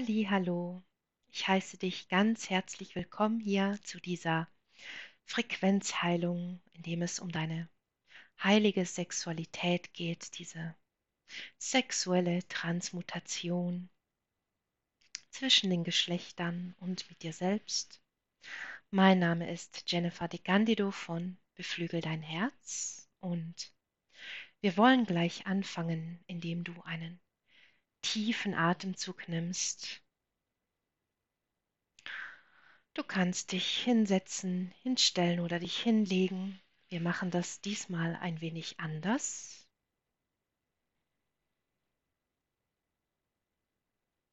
Hallo, ich heiße dich ganz herzlich willkommen hier zu dieser Frequenzheilung, in dem es um deine heilige Sexualität geht, diese sexuelle Transmutation zwischen den Geschlechtern und mit dir selbst. Mein Name ist Jennifer de Gandido von Beflügel dein Herz und wir wollen gleich anfangen, indem du einen tiefen Atemzug nimmst. Du kannst dich hinsetzen, hinstellen oder dich hinlegen. Wir machen das diesmal ein wenig anders.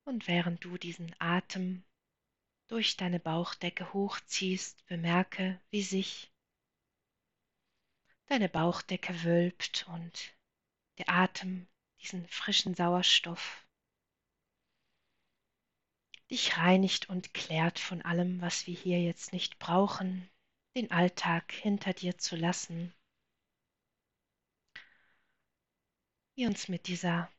Und während du diesen Atem durch deine Bauchdecke hochziehst, bemerke, wie sich deine Bauchdecke wölbt und der Atem diesen frischen Sauerstoff dich reinigt und klärt von allem, was wir hier jetzt nicht brauchen, den Alltag hinter dir zu lassen. Wir uns mit dieser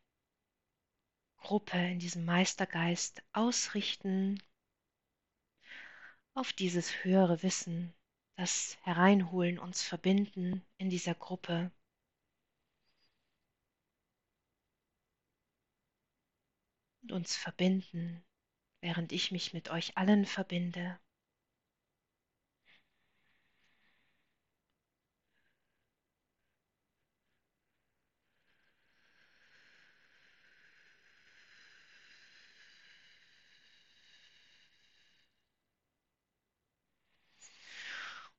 Gruppe, in diesem Meistergeist ausrichten auf dieses höhere Wissen, das Hereinholen, uns verbinden in dieser Gruppe. Und uns verbinden während ich mich mit euch allen verbinde.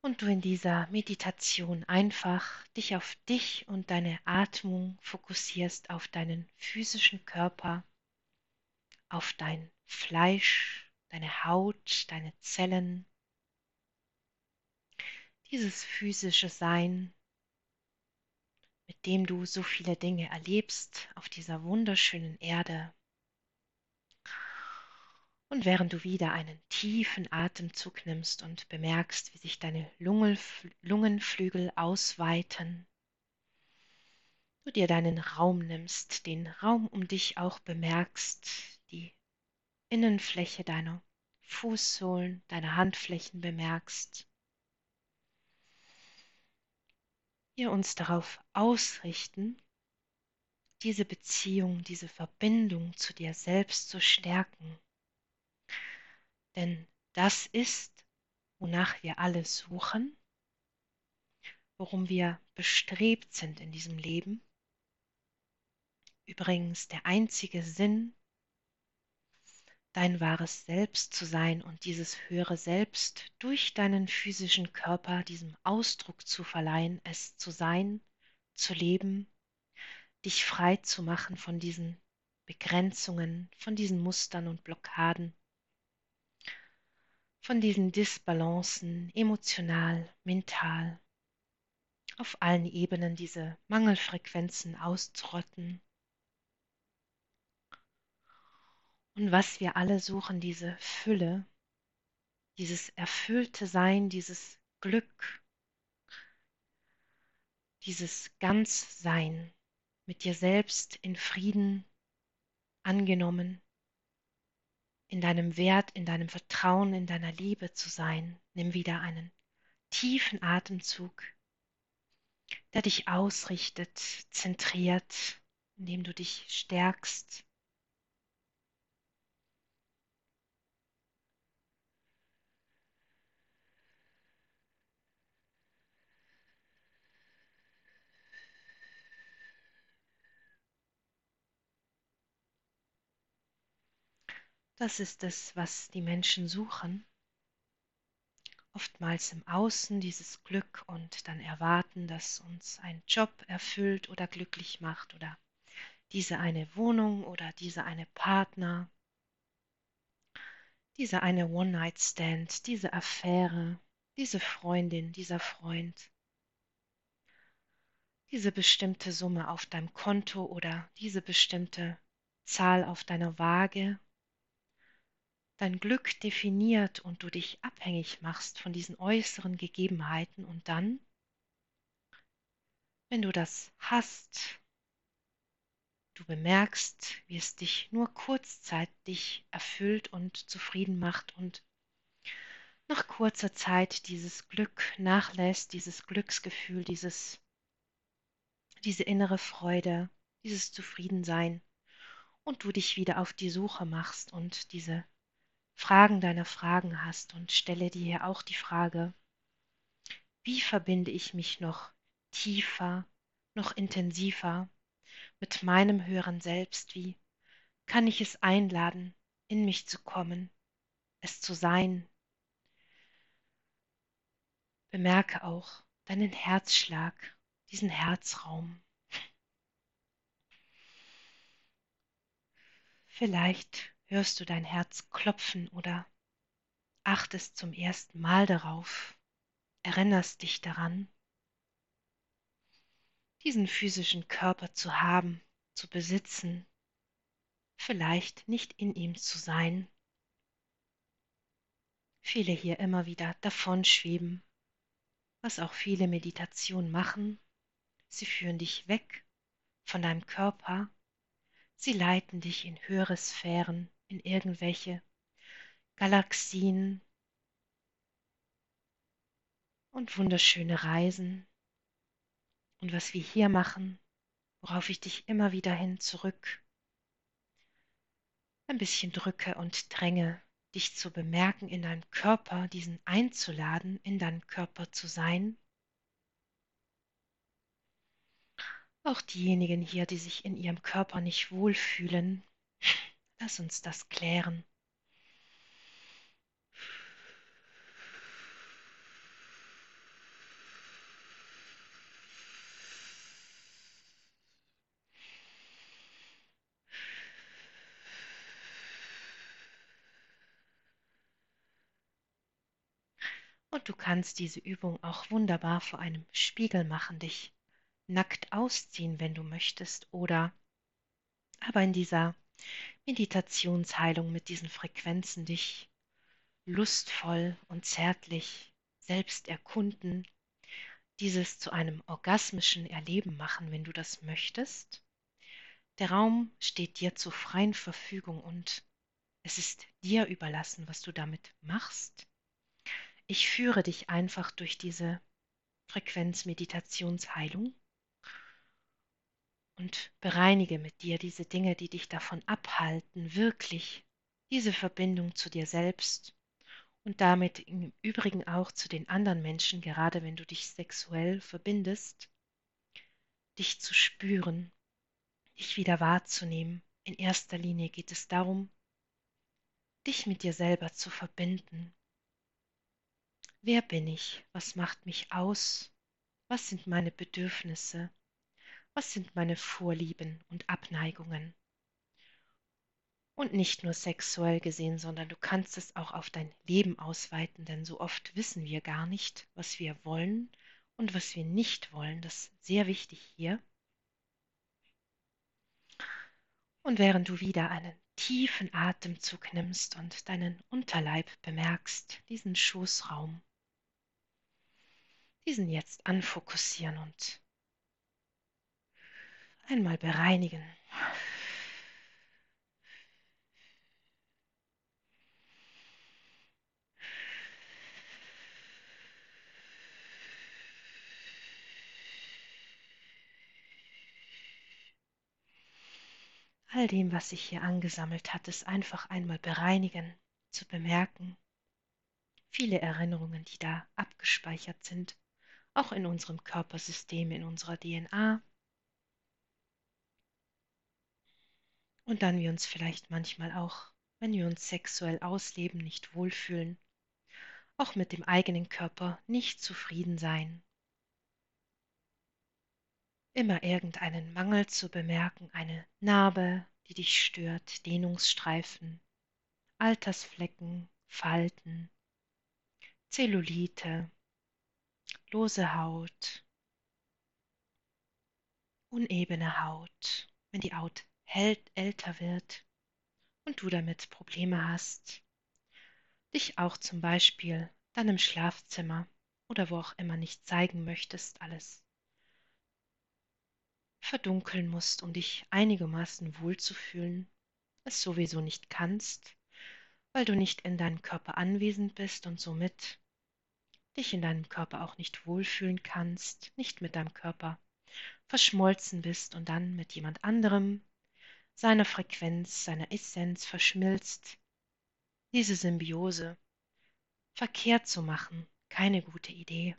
und du in dieser Meditation einfach dich auf dich und deine Atmung fokussierst, auf deinen physischen Körper, auf dein Fleisch, deine Haut, deine Zellen, dieses physische Sein, mit dem du so viele Dinge erlebst auf dieser wunderschönen Erde. Und während du wieder einen tiefen Atemzug nimmst und bemerkst, wie sich deine Lungenflügel ausweiten, du dir deinen Raum nimmst, den Raum um dich auch bemerkst, Innenfläche deiner Fußsohlen, deiner Handflächen bemerkst. Wir uns darauf ausrichten, diese Beziehung, diese Verbindung zu dir selbst zu stärken. Denn das ist, wonach wir alle suchen, worum wir bestrebt sind in diesem Leben. Übrigens der einzige Sinn dein wahres Selbst zu sein und dieses höhere Selbst durch deinen physischen Körper diesem Ausdruck zu verleihen, es zu sein, zu leben, dich frei zu machen von diesen Begrenzungen, von diesen Mustern und Blockaden, von diesen Disbalancen, emotional, mental, auf allen Ebenen diese Mangelfrequenzen auszurotten Und was wir alle suchen, diese Fülle, dieses erfüllte Sein, dieses Glück, dieses Ganzsein mit dir selbst in Frieden angenommen, in deinem Wert, in deinem Vertrauen, in deiner Liebe zu sein. Nimm wieder einen tiefen Atemzug, der dich ausrichtet, zentriert, indem du dich stärkst Das ist es, was die Menschen suchen. Oftmals im Außen dieses Glück und dann erwarten, dass uns ein Job erfüllt oder glücklich macht oder diese eine Wohnung oder diese eine Partner, diese eine One-Night-Stand, diese Affäre, diese Freundin, dieser Freund, diese bestimmte Summe auf deinem Konto oder diese bestimmte Zahl auf deiner Waage dein Glück definiert und du dich abhängig machst von diesen äußeren Gegebenheiten und dann, wenn du das hast, Du bemerkst, wie es dich nur kurzzeitig erfüllt und zufrieden macht und nach kurzer Zeit dieses Glück nachlässt, dieses Glücksgefühl, dieses, diese innere Freude, dieses Zufriedensein und du dich wieder auf die Suche machst und diese Fragen deiner Fragen hast und stelle dir hier auch die Frage, wie verbinde ich mich noch tiefer, noch intensiver mit meinem höheren Selbst? Wie kann ich es einladen, in mich zu kommen, es zu sein? Bemerke auch deinen Herzschlag, diesen Herzraum. Vielleicht hörst du dein Herz klopfen oder achtest zum ersten Mal darauf, erinnerst dich daran, diesen physischen Körper zu haben, zu besitzen, vielleicht nicht in ihm zu sein. Viele hier immer wieder davonschweben, was auch viele Meditationen machen. Sie führen dich weg von deinem Körper, sie leiten dich in höhere Sphären, in irgendwelche Galaxien und wunderschöne Reisen. Und was wir hier machen, worauf ich dich immer wieder hin zurück ein bisschen drücke und dränge, dich zu bemerken in deinem Körper, diesen einzuladen, in deinem Körper zu sein. Auch diejenigen hier, die sich in ihrem Körper nicht wohlfühlen, lass uns das klären. Und du kannst diese Übung auch wunderbar vor einem Spiegel machen, dich nackt ausziehen, wenn du möchtest, oder aber in dieser Meditationsheilung mit diesen Frequenzen dich lustvoll und zärtlich selbst erkunden, dieses zu einem orgasmischen Erleben machen, wenn du das möchtest. Der Raum steht dir zur freien Verfügung und es ist dir überlassen, was du damit machst. Ich führe dich einfach durch diese Frequenzmeditationsheilung und bereinige mit dir diese Dinge, die dich davon abhalten, wirklich diese Verbindung zu dir selbst und damit im Übrigen auch zu den anderen Menschen, gerade wenn du dich sexuell verbindest, dich zu spüren, dich wieder wahrzunehmen. In erster Linie geht es darum, dich mit dir selber zu verbinden, Wer bin ich? Was macht mich aus? Was sind meine Bedürfnisse? Was sind meine Vorlieben und Abneigungen? Und nicht nur sexuell gesehen, sondern du kannst es auch auf dein Leben ausweiten, denn so oft wissen wir gar nicht, was wir wollen und was wir nicht wollen. Das ist sehr wichtig hier. Und während du wieder einen tiefen Atemzug nimmst und deinen Unterleib bemerkst, diesen Schoßraum, diesen jetzt anfokussieren und einmal bereinigen. All dem, was sich hier angesammelt hat, ist einfach einmal bereinigen, zu bemerken. Viele Erinnerungen, die da abgespeichert sind, auch in unserem Körpersystem, in unserer DNA. Und dann wir uns vielleicht manchmal auch, wenn wir uns sexuell ausleben, nicht wohlfühlen, auch mit dem eigenen Körper nicht zufrieden sein. Immer irgendeinen Mangel zu bemerken, eine Narbe, die dich stört, Dehnungsstreifen, Altersflecken, Falten, Zellulite, lose Haut, unebene Haut, wenn die Haut älter wird und du damit Probleme hast, dich auch zum Beispiel dann im Schlafzimmer oder wo auch immer nicht zeigen möchtest, alles verdunkeln musst, um dich einigermaßen wohlzufühlen, es sowieso nicht kannst, weil du nicht in deinem Körper anwesend bist und somit dich in deinem Körper auch nicht wohlfühlen kannst, nicht mit deinem Körper verschmolzen bist und dann mit jemand anderem seiner Frequenz, seiner Essenz verschmilzt, diese Symbiose verkehrt zu machen, keine gute Idee.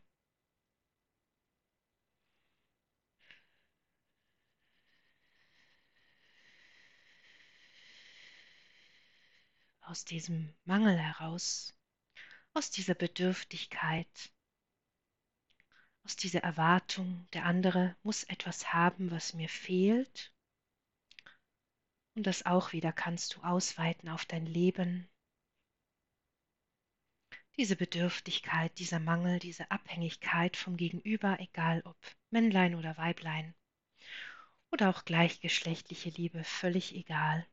Aus diesem Mangel heraus, aus dieser Bedürftigkeit, aus dieser Erwartung, der andere muss etwas haben, was mir fehlt. Und das auch wieder kannst du ausweiten auf dein Leben. Diese Bedürftigkeit, dieser Mangel, diese Abhängigkeit vom Gegenüber, egal ob Männlein oder Weiblein oder auch gleichgeschlechtliche Liebe, völlig egal.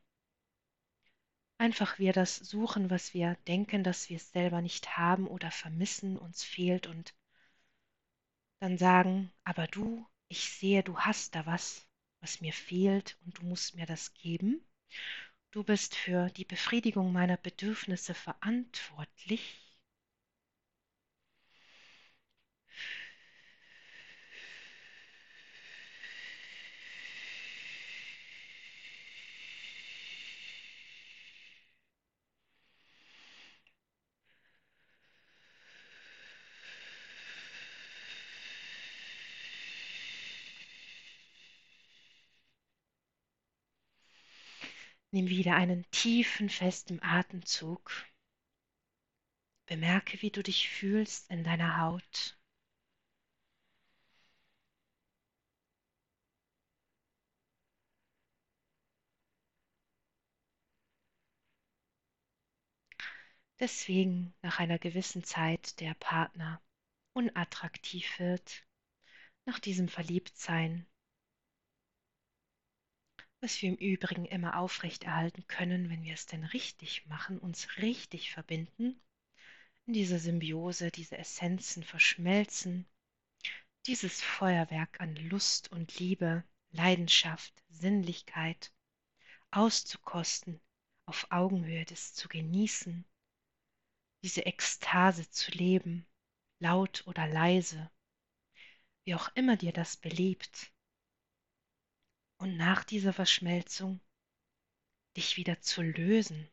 Einfach wir das suchen, was wir denken, dass wir es selber nicht haben oder vermissen, uns fehlt und dann sagen, aber du, ich sehe, du hast da was, was mir fehlt und du musst mir das geben. Du bist für die Befriedigung meiner Bedürfnisse verantwortlich. Nimm wieder einen tiefen, festen Atemzug. Bemerke, wie du dich fühlst in deiner Haut. Deswegen nach einer gewissen Zeit der Partner unattraktiv wird, nach diesem Verliebtsein was wir im Übrigen immer aufrechterhalten können, wenn wir es denn richtig machen, uns richtig verbinden, in dieser Symbiose diese Essenzen verschmelzen, dieses Feuerwerk an Lust und Liebe, Leidenschaft, Sinnlichkeit auszukosten, auf Augenhöhe das zu genießen, diese Ekstase zu leben, laut oder leise, wie auch immer dir das beliebt, und nach dieser Verschmelzung dich wieder zu lösen,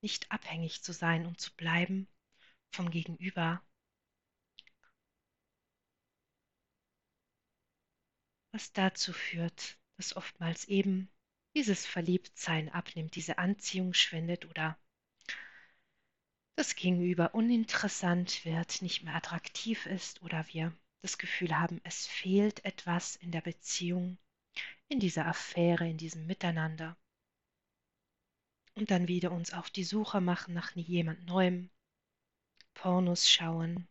nicht abhängig zu sein und zu bleiben vom Gegenüber. Was dazu führt, dass oftmals eben dieses Verliebtsein abnimmt, diese Anziehung schwindet oder das Gegenüber uninteressant wird, nicht mehr attraktiv ist oder wir das Gefühl haben, es fehlt etwas in der Beziehung in dieser Affäre, in diesem Miteinander. Und dann wieder uns auf die Suche machen nach jemand Neuem, Pornos schauen,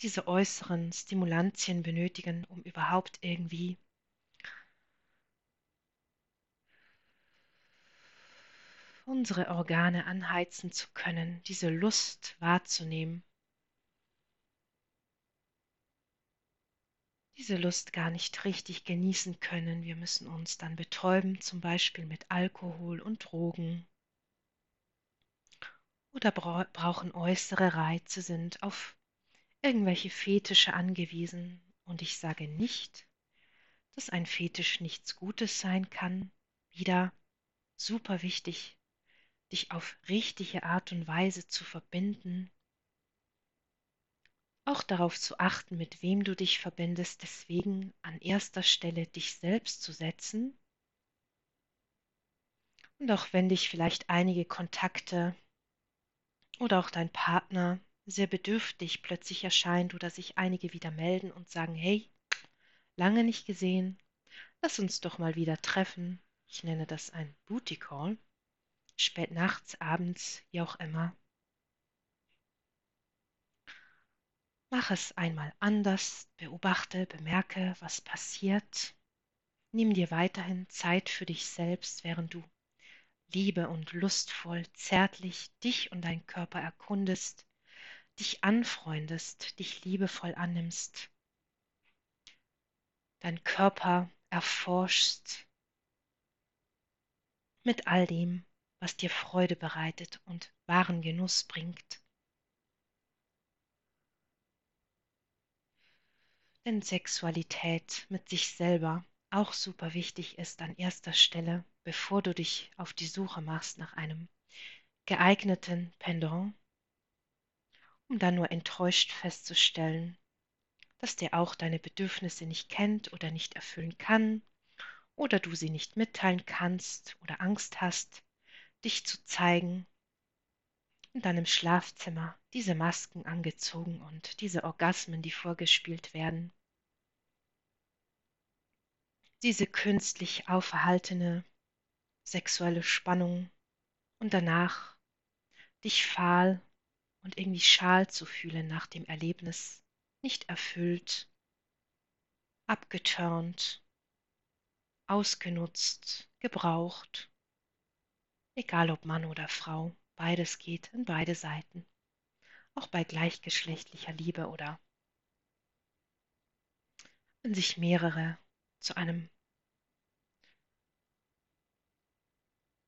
diese äußeren Stimulantien benötigen, um überhaupt irgendwie unsere Organe anheizen zu können, diese Lust wahrzunehmen. Diese Lust gar nicht richtig genießen können. Wir müssen uns dann betäuben, zum Beispiel mit Alkohol und Drogen. Oder brauchen äußere Reize, sind auf irgendwelche Fetische angewiesen. Und ich sage nicht, dass ein Fetisch nichts Gutes sein kann. Wieder super wichtig, dich auf richtige Art und Weise zu verbinden auch darauf zu achten, mit wem du dich verbindest, deswegen an erster Stelle dich selbst zu setzen. Und auch wenn dich vielleicht einige Kontakte oder auch dein Partner sehr bedürftig plötzlich erscheint oder sich einige wieder melden und sagen, hey, lange nicht gesehen, lass uns doch mal wieder treffen. Ich nenne das ein Booty Call. Spät nachts, abends, wie auch immer. Mach es einmal anders, beobachte, bemerke, was passiert. Nimm dir weiterhin Zeit für dich selbst, während du liebe und lustvoll, zärtlich dich und dein Körper erkundest, dich anfreundest, dich liebevoll annimmst, dein Körper erforschst mit all dem, was dir Freude bereitet und wahren Genuss bringt. Denn Sexualität mit sich selber auch super wichtig ist an erster Stelle, bevor du dich auf die Suche machst nach einem geeigneten Pendant, um dann nur enttäuscht festzustellen, dass der auch deine Bedürfnisse nicht kennt oder nicht erfüllen kann oder du sie nicht mitteilen kannst oder Angst hast, dich zu zeigen und dann im Schlafzimmer diese Masken angezogen und diese Orgasmen, die vorgespielt werden, diese künstlich auferhaltene sexuelle Spannung und danach dich fahl und irgendwie schal zu fühlen nach dem Erlebnis, nicht erfüllt, abgeturnt, ausgenutzt, gebraucht, egal ob Mann oder Frau, beides geht in beide Seiten, auch bei gleichgeschlechtlicher Liebe oder wenn sich mehrere zu einem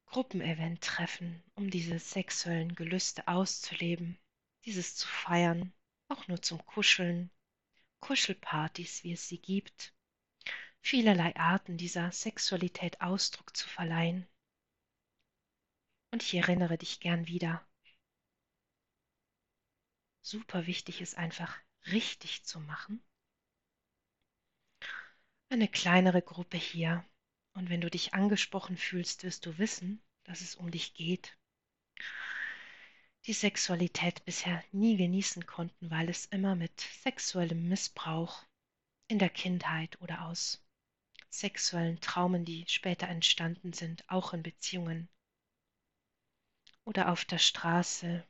Gruppenevent treffen, um diese sexuellen Gelüste auszuleben, dieses zu feiern, auch nur zum Kuscheln, Kuschelpartys, wie es sie gibt, vielerlei Arten dieser Sexualität Ausdruck zu verleihen. Und ich erinnere dich gern wieder. Super wichtig ist einfach richtig zu machen. Eine kleinere Gruppe hier. Und wenn du dich angesprochen fühlst, wirst du wissen, dass es um dich geht. Die Sexualität bisher nie genießen konnten, weil es immer mit sexuellem Missbrauch in der Kindheit oder aus sexuellen Traumen, die später entstanden sind, auch in Beziehungen oder auf der Straße,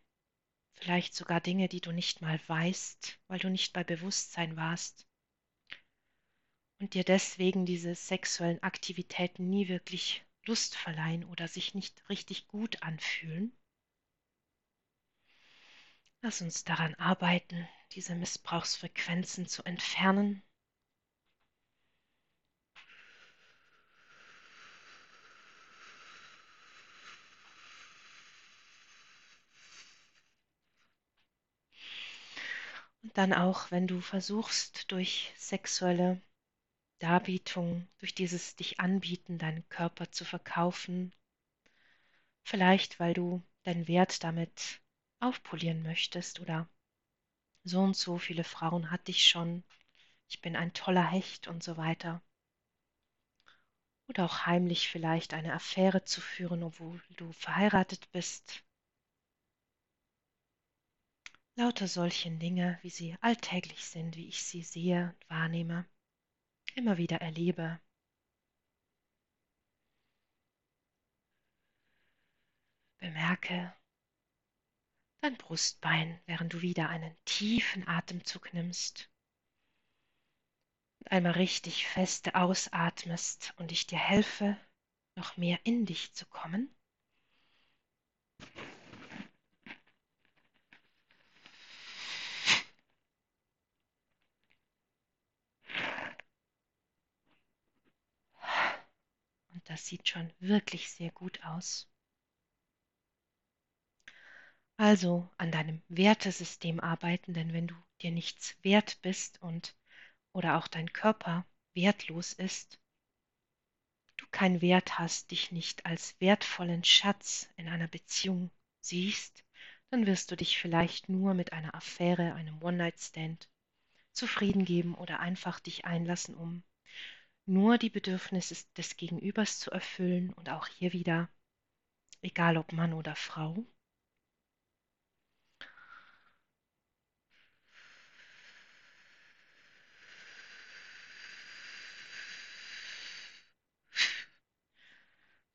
vielleicht sogar Dinge, die du nicht mal weißt, weil du nicht bei Bewusstsein warst und dir deswegen diese sexuellen Aktivitäten nie wirklich Lust verleihen oder sich nicht richtig gut anfühlen. Lass uns daran arbeiten, diese Missbrauchsfrequenzen zu entfernen Und dann auch, wenn du versuchst, durch sexuelle Darbietung, durch dieses dich anbieten, deinen Körper zu verkaufen, vielleicht weil du deinen Wert damit aufpolieren möchtest oder so und so viele Frauen hatte ich schon, ich bin ein toller Hecht und so weiter. Oder auch heimlich vielleicht eine Affäre zu führen, obwohl du verheiratet bist. Lauter solchen Dinge, wie sie alltäglich sind, wie ich sie sehe und wahrnehme, immer wieder erlebe. Bemerke dein Brustbein, während du wieder einen tiefen Atemzug nimmst und einmal richtig feste ausatmest und ich dir helfe, noch mehr in dich zu kommen. Das sieht schon wirklich sehr gut aus. Also an deinem Wertesystem arbeiten, denn wenn du dir nichts wert bist und oder auch dein Körper wertlos ist, du keinen Wert hast, dich nicht als wertvollen Schatz in einer Beziehung siehst, dann wirst du dich vielleicht nur mit einer Affäre, einem One-Night-Stand zufrieden geben oder einfach dich einlassen, um nur die Bedürfnisse des Gegenübers zu erfüllen und auch hier wieder, egal ob Mann oder Frau.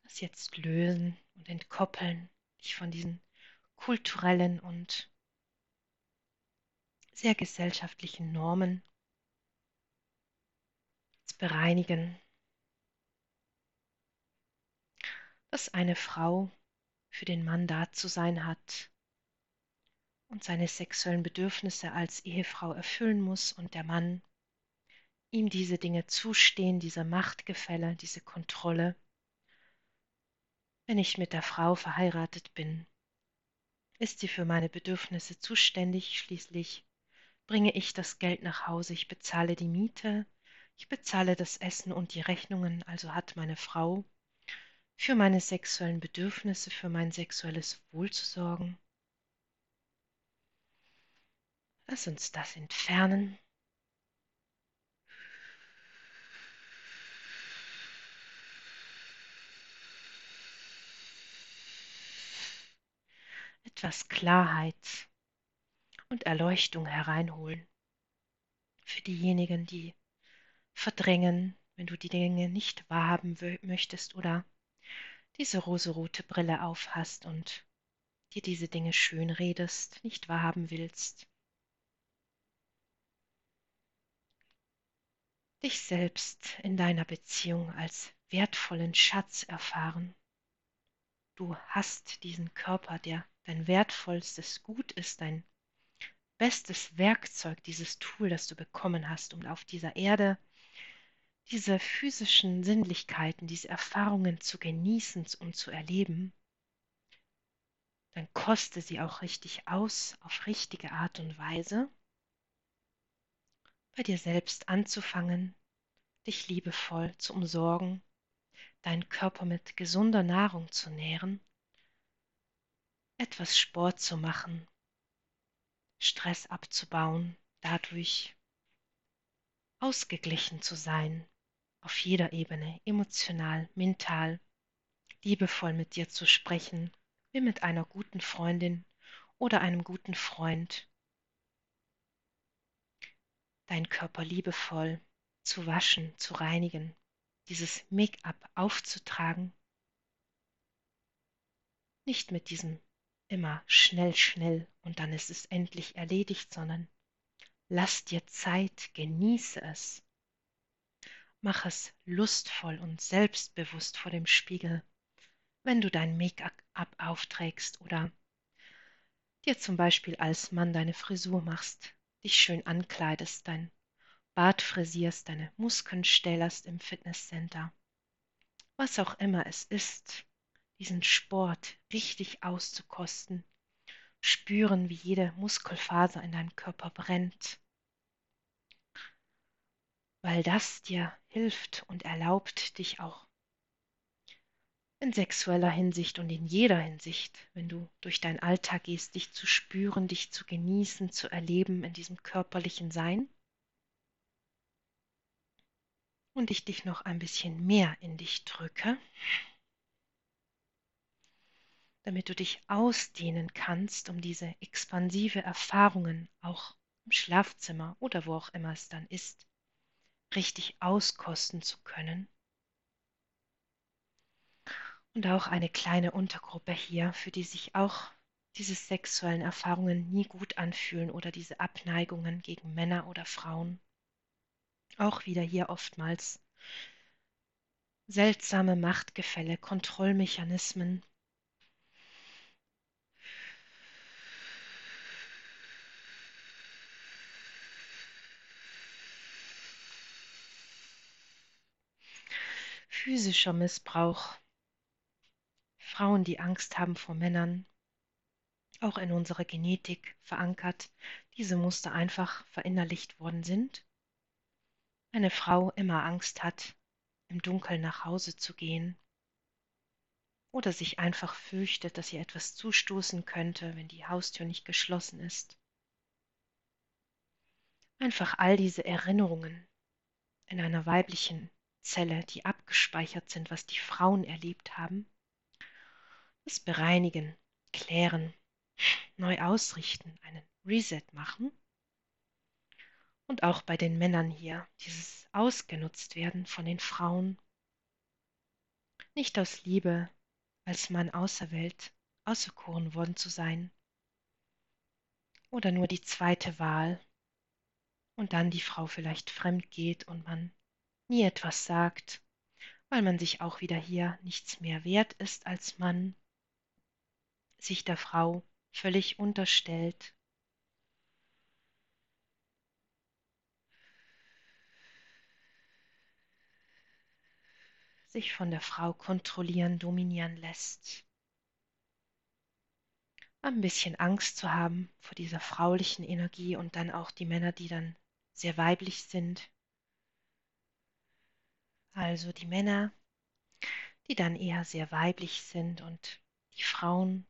Das jetzt lösen und entkoppeln, dich von diesen kulturellen und sehr gesellschaftlichen Normen bereinigen, dass eine Frau für den Mann da zu sein hat und seine sexuellen Bedürfnisse als Ehefrau erfüllen muss und der Mann ihm diese Dinge zustehen, diese Machtgefälle, diese Kontrolle. Wenn ich mit der Frau verheiratet bin, ist sie für meine Bedürfnisse zuständig, schließlich bringe ich das Geld nach Hause, ich bezahle die Miete, ich bezahle das Essen und die Rechnungen, also hat meine Frau für meine sexuellen Bedürfnisse, für mein sexuelles Wohl zu sorgen. Lass uns das entfernen. Etwas Klarheit und Erleuchtung hereinholen. Für diejenigen, die verdrängen, wenn du die Dinge nicht wahrhaben möchtest oder diese roserote Brille aufhast und dir diese Dinge schön redest, nicht wahrhaben willst. Dich selbst in deiner Beziehung als wertvollen Schatz erfahren. Du hast diesen Körper, der dein wertvollstes Gut ist, dein bestes Werkzeug, dieses Tool, das du bekommen hast, um auf dieser Erde diese physischen Sinnlichkeiten, diese Erfahrungen zu genießen und zu erleben, dann koste sie auch richtig aus, auf richtige Art und Weise, bei dir selbst anzufangen, dich liebevoll zu umsorgen, deinen Körper mit gesunder Nahrung zu nähren, etwas Sport zu machen, Stress abzubauen, dadurch ausgeglichen zu sein, auf jeder Ebene, emotional, mental, liebevoll mit dir zu sprechen, wie mit einer guten Freundin oder einem guten Freund. Dein Körper liebevoll zu waschen, zu reinigen, dieses Make-up aufzutragen. Nicht mit diesem immer schnell, schnell und dann ist es endlich erledigt, sondern lass dir Zeit, genieße es. Mach es lustvoll und selbstbewusst vor dem Spiegel, wenn du dein Make-up aufträgst oder dir zum Beispiel als Mann deine Frisur machst, dich schön ankleidest, dein Bart frisierst, deine Muskeln stählerst im Fitnesscenter. Was auch immer es ist, diesen Sport richtig auszukosten, spüren, wie jede Muskelfaser in deinem Körper brennt, weil das dir hilft und erlaubt dich auch in sexueller Hinsicht und in jeder Hinsicht, wenn du durch deinen Alltag gehst, dich zu spüren, dich zu genießen, zu erleben in diesem körperlichen Sein. Und ich dich noch ein bisschen mehr in dich drücke, damit du dich ausdehnen kannst, um diese expansive Erfahrungen auch im Schlafzimmer oder wo auch immer es dann ist, richtig auskosten zu können. Und auch eine kleine Untergruppe hier, für die sich auch diese sexuellen Erfahrungen nie gut anfühlen oder diese Abneigungen gegen Männer oder Frauen. Auch wieder hier oftmals seltsame Machtgefälle, Kontrollmechanismen, physischer Missbrauch, Frauen, die Angst haben vor Männern, auch in unserer Genetik verankert, diese Muster einfach verinnerlicht worden sind. Eine Frau immer Angst hat, im Dunkeln nach Hause zu gehen oder sich einfach fürchtet, dass ihr etwas zustoßen könnte, wenn die Haustür nicht geschlossen ist. Einfach all diese Erinnerungen in einer weiblichen Zelle, die abgespeichert sind, was die Frauen erlebt haben, das bereinigen, klären, neu ausrichten, einen Reset machen. Und auch bei den Männern hier, dieses ausgenutzt werden von den Frauen, nicht aus Liebe als Mann auserwählt, auserkoren worden zu sein, oder nur die zweite Wahl, und dann die Frau vielleicht fremd geht und man nie etwas sagt, weil man sich auch wieder hier nichts mehr wert ist als Mann, sich der Frau völlig unterstellt. sich von der Frau kontrollieren, dominieren lässt. Ein bisschen Angst zu haben vor dieser fraulichen Energie und dann auch die Männer, die dann sehr weiblich sind. Also die Männer, die dann eher sehr weiblich sind und die Frauen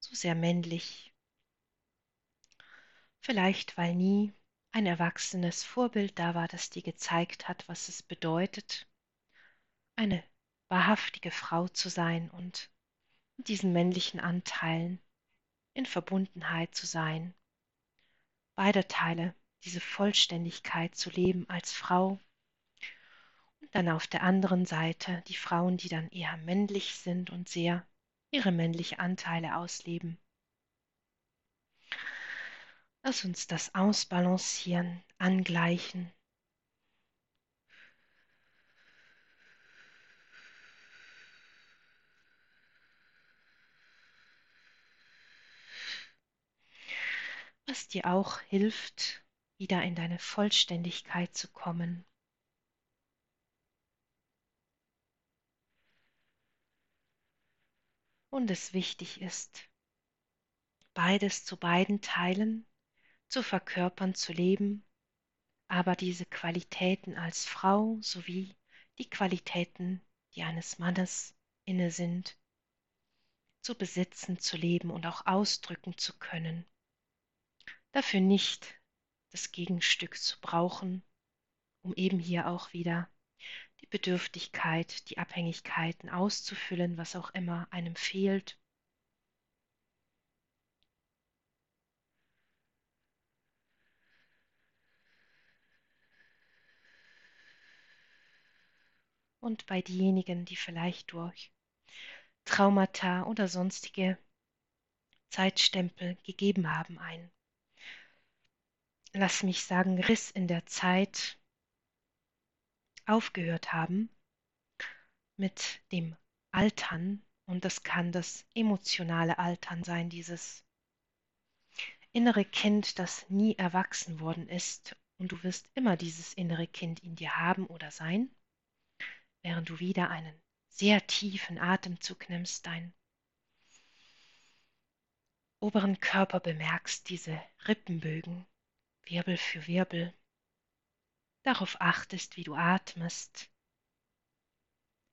so sehr männlich. Vielleicht weil nie ein erwachsenes Vorbild da war, das dir gezeigt hat, was es bedeutet, eine wahrhaftige Frau zu sein und mit diesen männlichen Anteilen in Verbundenheit zu sein. Beide Teile, diese Vollständigkeit zu leben als Frau dann auf der anderen Seite die Frauen, die dann eher männlich sind und sehr ihre männlichen Anteile ausleben. Lass uns das ausbalancieren, angleichen. Was dir auch hilft, wieder in deine Vollständigkeit zu kommen. Und es wichtig ist, beides zu beiden Teilen zu verkörpern, zu leben, aber diese Qualitäten als Frau sowie die Qualitäten, die eines Mannes inne sind, zu besitzen, zu leben und auch ausdrücken zu können. Dafür nicht das Gegenstück zu brauchen, um eben hier auch wieder Bedürftigkeit, die Abhängigkeiten auszufüllen, was auch immer einem fehlt. Und bei diejenigen, die vielleicht durch Traumata oder sonstige Zeitstempel gegeben haben, ein, lass mich sagen, Riss in der Zeit aufgehört haben mit dem Altern. Und das kann das emotionale Altern sein, dieses innere Kind, das nie erwachsen worden ist. Und du wirst immer dieses innere Kind in dir haben oder sein während du wieder einen sehr tiefen Atemzug nimmst, deinen oberen Körper bemerkst, diese Rippenbögen, Wirbel für Wirbel, darauf achtest, wie du atmest,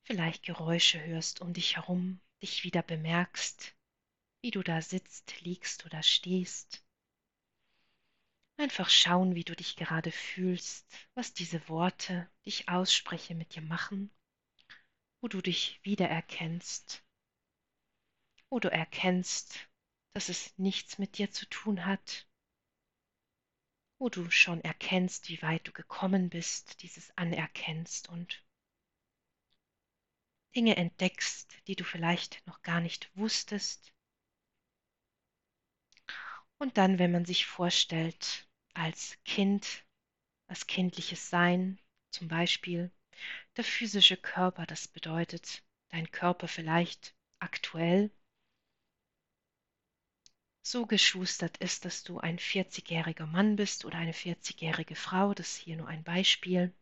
vielleicht Geräusche hörst um dich herum, dich wieder bemerkst, wie du da sitzt, liegst oder stehst. Einfach schauen, wie du dich gerade fühlst, was diese Worte, die ich ausspreche, mit dir machen wo du dich wiedererkennst, wo du erkennst, dass es nichts mit dir zu tun hat, wo du schon erkennst, wie weit du gekommen bist, dieses anerkennst und Dinge entdeckst, die du vielleicht noch gar nicht wusstest. Und dann, wenn man sich vorstellt, als Kind, als kindliches Sein, zum Beispiel, der physische Körper, das bedeutet dein Körper vielleicht aktuell so geschustert ist, dass du ein 40-jähriger Mann bist oder eine 40-jährige Frau, das ist hier nur ein Beispiel,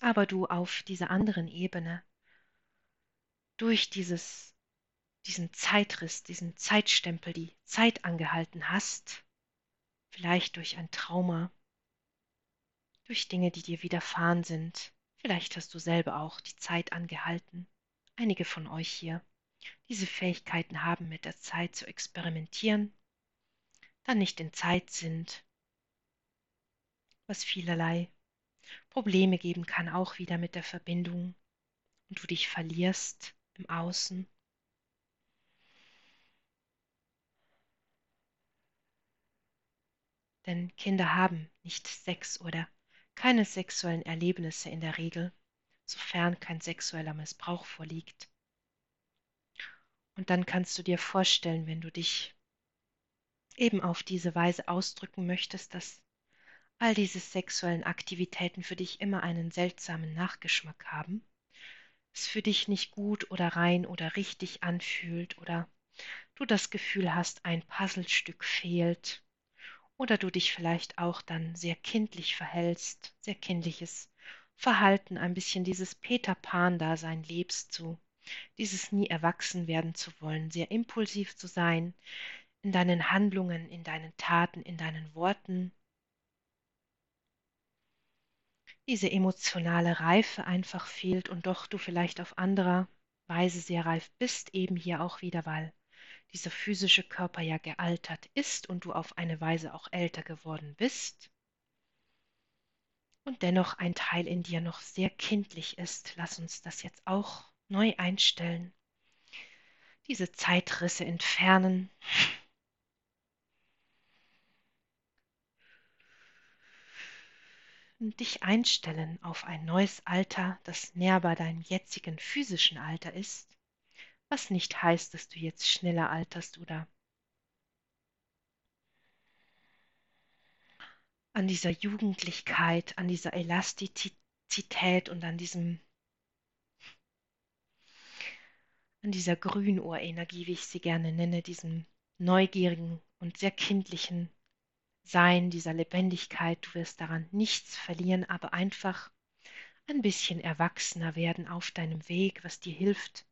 aber du auf dieser anderen Ebene durch dieses, diesen Zeitriss, diesen Zeitstempel, die Zeit angehalten hast, vielleicht durch ein Trauma, durch Dinge, die dir widerfahren sind, Vielleicht hast du selber auch die Zeit angehalten. Einige von euch hier diese Fähigkeiten haben, mit der Zeit zu experimentieren, dann nicht in Zeit sind, was vielerlei Probleme geben kann, auch wieder mit der Verbindung und du dich verlierst im Außen. Denn Kinder haben nicht Sex oder keine sexuellen Erlebnisse in der Regel, sofern kein sexueller Missbrauch vorliegt. Und dann kannst du dir vorstellen, wenn du dich eben auf diese Weise ausdrücken möchtest, dass all diese sexuellen Aktivitäten für dich immer einen seltsamen Nachgeschmack haben, es für dich nicht gut oder rein oder richtig anfühlt oder du das Gefühl hast, ein Puzzlestück fehlt oder du dich vielleicht auch dann sehr kindlich verhältst, sehr kindliches Verhalten ein bisschen dieses Peter Pan-Dasein lebst, so dieses nie erwachsen werden zu wollen, sehr impulsiv zu sein in deinen Handlungen, in deinen Taten, in deinen Worten. Diese emotionale Reife einfach fehlt und doch du vielleicht auf anderer Weise sehr reif bist, eben hier auch wieder, weil dieser physische Körper ja gealtert ist und du auf eine Weise auch älter geworden bist und dennoch ein Teil in dir noch sehr kindlich ist. Lass uns das jetzt auch neu einstellen. Diese Zeitrisse entfernen. Und dich einstellen auf ein neues Alter, das näher bei deinem jetzigen physischen Alter ist, was nicht heißt, dass du jetzt schneller alterst oder an dieser Jugendlichkeit, an dieser Elastizität und an diesem an dieser Grünurenergie, wie ich sie gerne nenne, diesem neugierigen und sehr kindlichen Sein, dieser Lebendigkeit. Du wirst daran nichts verlieren, aber einfach ein bisschen erwachsener werden auf deinem Weg, was dir hilft,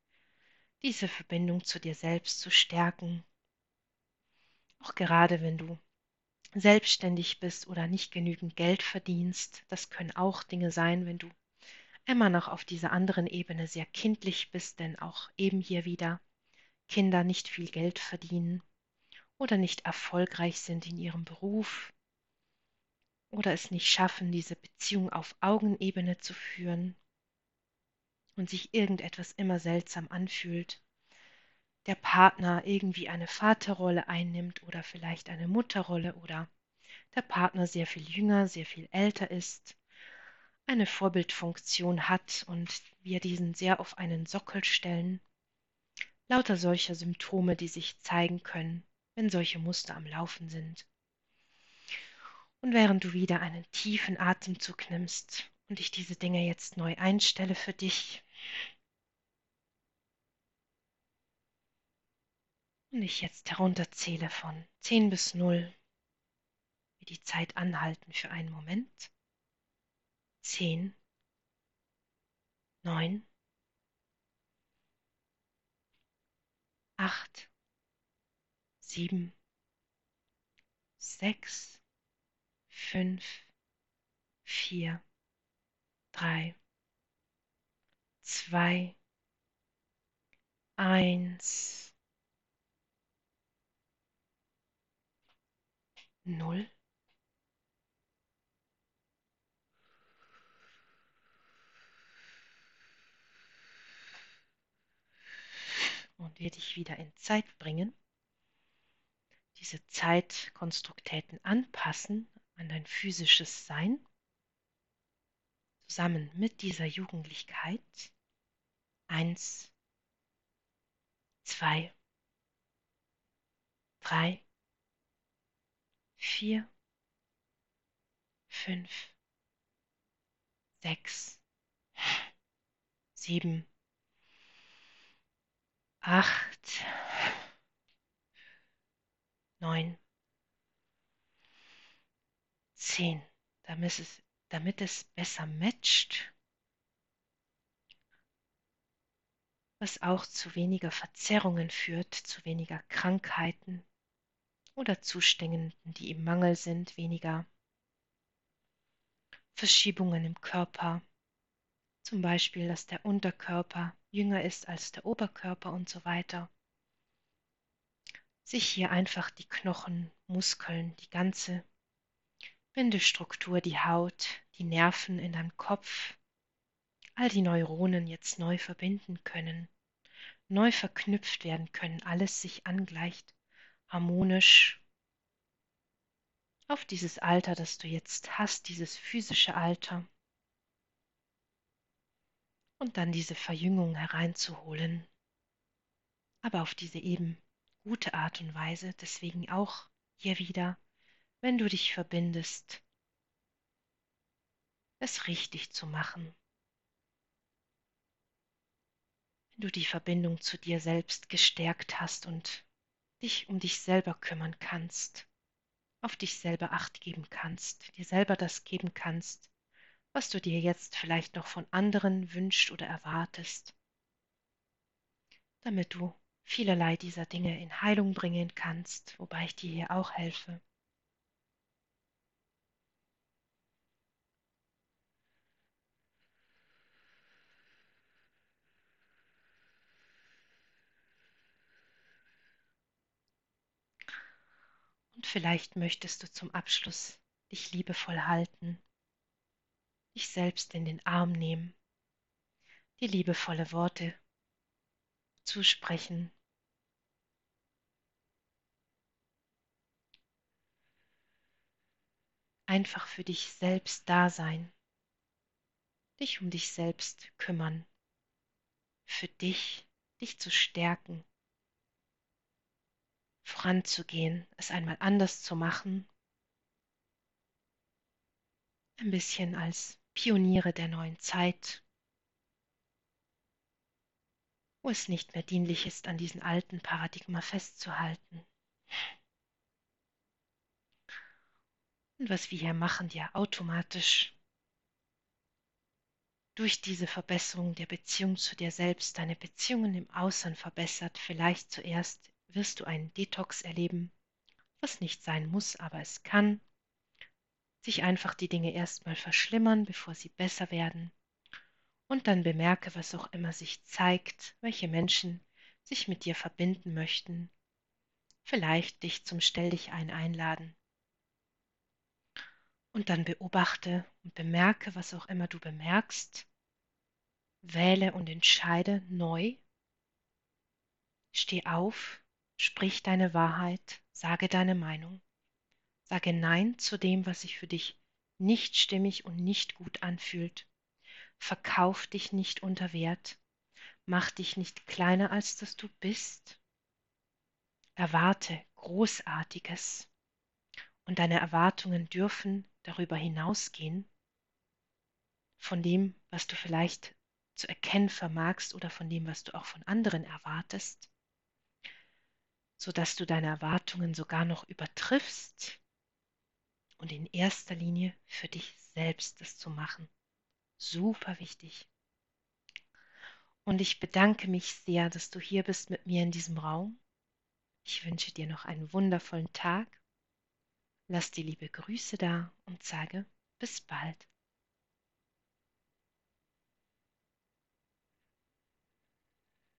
diese Verbindung zu dir selbst zu stärken. Auch gerade wenn du selbstständig bist oder nicht genügend Geld verdienst, das können auch Dinge sein, wenn du immer noch auf dieser anderen Ebene sehr kindlich bist, denn auch eben hier wieder Kinder nicht viel Geld verdienen oder nicht erfolgreich sind in ihrem Beruf oder es nicht schaffen, diese Beziehung auf Augenebene zu führen und sich irgendetwas immer seltsam anfühlt, der Partner irgendwie eine Vaterrolle einnimmt oder vielleicht eine Mutterrolle oder der Partner sehr viel jünger, sehr viel älter ist eine Vorbildfunktion hat und wir diesen sehr auf einen Sockel stellen. Lauter solcher Symptome, die sich zeigen können, wenn solche Muster am Laufen sind. Und während du wieder einen tiefen Atemzug nimmst und ich diese Dinge jetzt neu einstelle für dich, und ich jetzt herunterzähle von 10 bis 0, wir die Zeit anhalten für einen Moment zehn, neun, acht, sieben, sechs, fünf, vier, drei, zwei, eins, null. Wir dich wieder in Zeit bringen, diese Zeitkonstruktäten anpassen an dein physisches Sein, zusammen mit dieser Jugendlichkeit. Eins, zwei, drei, vier, fünf, sechs, sieben, acht, neun, zehn, damit es, damit es besser matcht, was auch zu weniger Verzerrungen führt, zu weniger Krankheiten oder Zuständen, die im Mangel sind, weniger Verschiebungen im Körper, zum Beispiel, dass der Unterkörper jünger ist als der Oberkörper und so weiter. Sich hier einfach die Knochen, Muskeln, die ganze Bindestruktur, die Haut, die Nerven in deinem Kopf, all die Neuronen jetzt neu verbinden können, neu verknüpft werden können, alles sich angleicht, harmonisch auf dieses Alter, das du jetzt hast, dieses physische Alter und dann diese Verjüngung hereinzuholen, aber auf diese eben gute Art und Weise, deswegen auch hier wieder, wenn du dich verbindest, es richtig zu machen. Wenn du die Verbindung zu dir selbst gestärkt hast und dich um dich selber kümmern kannst, auf dich selber acht geben kannst, dir selber das geben kannst, was du dir jetzt vielleicht noch von anderen wünscht oder erwartest, damit du vielerlei dieser Dinge in Heilung bringen kannst, wobei ich dir hier auch helfe. Und vielleicht möchtest du zum Abschluss dich liebevoll halten, dich selbst in den Arm nehmen, dir liebevolle Worte zusprechen. Einfach für dich selbst da sein, dich um dich selbst kümmern, für dich, dich zu stärken, voranzugehen, es einmal anders zu machen, ein bisschen als Pioniere der neuen Zeit, wo es nicht mehr dienlich ist, an diesen alten Paradigma festzuhalten. Und was wir hier machen, ja automatisch durch diese Verbesserung der Beziehung zu dir selbst deine Beziehungen im Außen verbessert, vielleicht zuerst wirst du einen Detox erleben, was nicht sein muss, aber es kann sich einfach die Dinge erstmal verschlimmern, bevor sie besser werden. Und dann bemerke, was auch immer sich zeigt, welche Menschen sich mit dir verbinden möchten, vielleicht dich zum Stell dich ein einladen. Und dann beobachte und bemerke, was auch immer du bemerkst, wähle und entscheide neu, steh auf Sprich deine Wahrheit, sage deine Meinung, sage Nein zu dem, was sich für dich nicht stimmig und nicht gut anfühlt. Verkauf dich nicht unter Wert, mach dich nicht kleiner, als dass du bist. Erwarte Großartiges. Und deine Erwartungen dürfen darüber hinausgehen, von dem, was du vielleicht zu erkennen vermagst oder von dem, was du auch von anderen erwartest. Sodass du deine Erwartungen sogar noch übertriffst und in erster Linie für dich selbst das zu machen. Super wichtig. Und ich bedanke mich sehr, dass du hier bist mit mir in diesem Raum. Ich wünsche dir noch einen wundervollen Tag. Lass die liebe Grüße da und sage bis bald.